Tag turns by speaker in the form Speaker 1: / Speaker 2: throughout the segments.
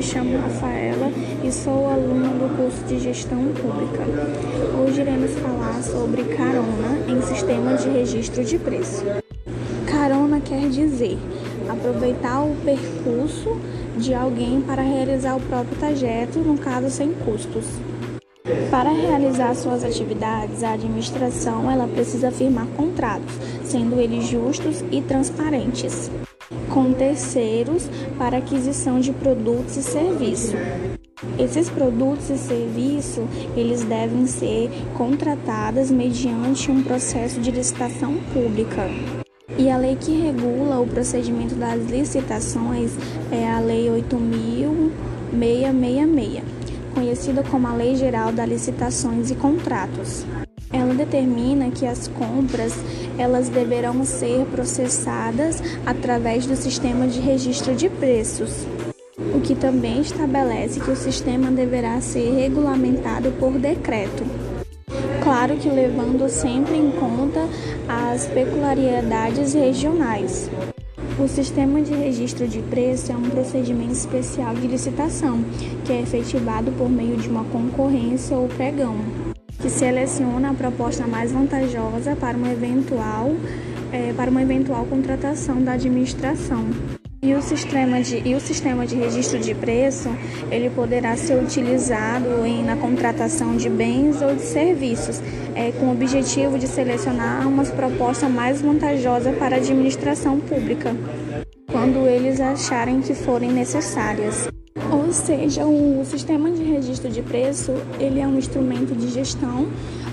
Speaker 1: me chamo Rafaela e sou aluna do curso de Gestão Pública. Hoje iremos falar sobre carona em sistema de registro de preço. Carona quer dizer aproveitar o percurso de alguém para realizar o próprio trajeto, no caso sem custos. Para realizar suas atividades, a administração ela precisa firmar contratos, sendo eles justos e transparentes com terceiros para aquisição de produtos e serviços. Esses produtos e serviços, eles devem ser contratados mediante um processo de licitação pública. E a lei que regula o procedimento das licitações é a Lei 8666, conhecida como a Lei Geral das Licitações e Contratos. Ela determina que as compras elas deverão ser processadas através do sistema de registro de preços, o que também estabelece que o sistema deverá ser regulamentado por decreto. Claro que levando sempre em conta as peculiaridades regionais. O sistema de registro de preço é um procedimento especial de licitação, que é efetivado por meio de uma concorrência ou pregão que seleciona a proposta mais vantajosa para uma eventual, é, para uma eventual contratação da administração. E o, sistema de, e o sistema de registro de preço, ele poderá ser utilizado em, na contratação de bens ou de serviços, é, com o objetivo de selecionar uma proposta mais vantajosa para a administração pública, quando eles acharem que forem necessárias. Ou seja, o sistema de registro de preço, ele é um instrumento de gestão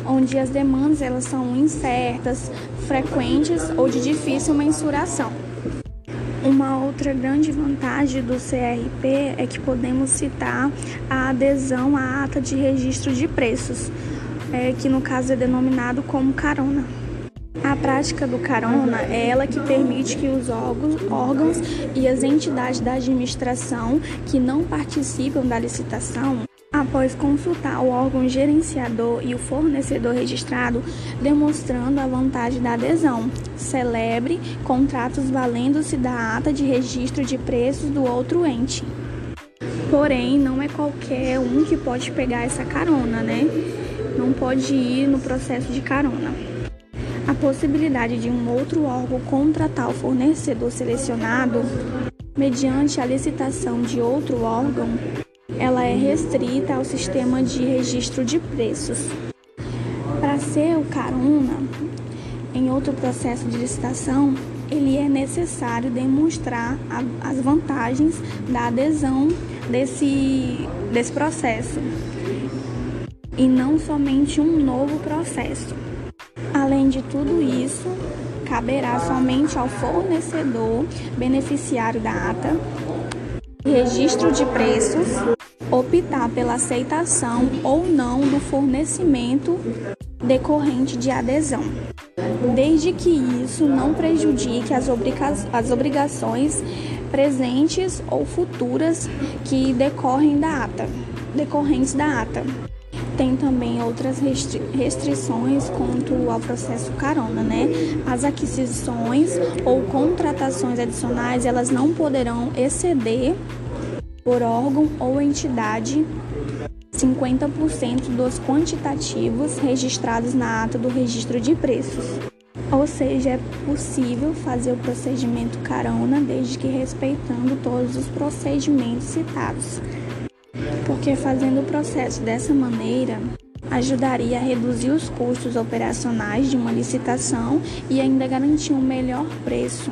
Speaker 1: onde as demandas elas são incertas, frequentes ou de difícil mensuração. Uma outra grande vantagem do CRP é que podemos citar a adesão à ata de registro de preços, é, que no caso é denominado como carona. A prática do carona é ela que permite que os órgãos e as entidades da administração que não participam da licitação após consultar o órgão gerenciador e o fornecedor registrado, demonstrando a vantagem da adesão. Celebre contratos valendo-se da ata de registro de preços do outro ente. Porém, não é qualquer um que pode pegar essa carona, né? Não pode ir no processo de carona. A possibilidade de um outro órgão contratar o fornecedor selecionado mediante a licitação de outro órgão, ela é restrita ao sistema de registro de preços. Para ser o carona em outro processo de licitação, ele é necessário demonstrar a, as vantagens da adesão desse, desse processo e não somente um novo processo. Além de tudo isso, caberá somente ao fornecedor beneficiário da ata registro de preços optar pela aceitação ou não do fornecimento decorrente de adesão, desde que isso não prejudique as, obriga as obrigações presentes ou futuras que decorrem da ata, decorrentes da ata. Tem também outras restri restrições quanto ao processo carona, né? As aquisições ou contratações adicionais, elas não poderão exceder por órgão ou entidade 50% dos quantitativos registrados na ata do registro de preços. Ou seja, é possível fazer o procedimento carona desde que respeitando todos os procedimentos citados porque fazendo o processo dessa maneira ajudaria a reduzir os custos operacionais de uma licitação e ainda garantir um melhor preço.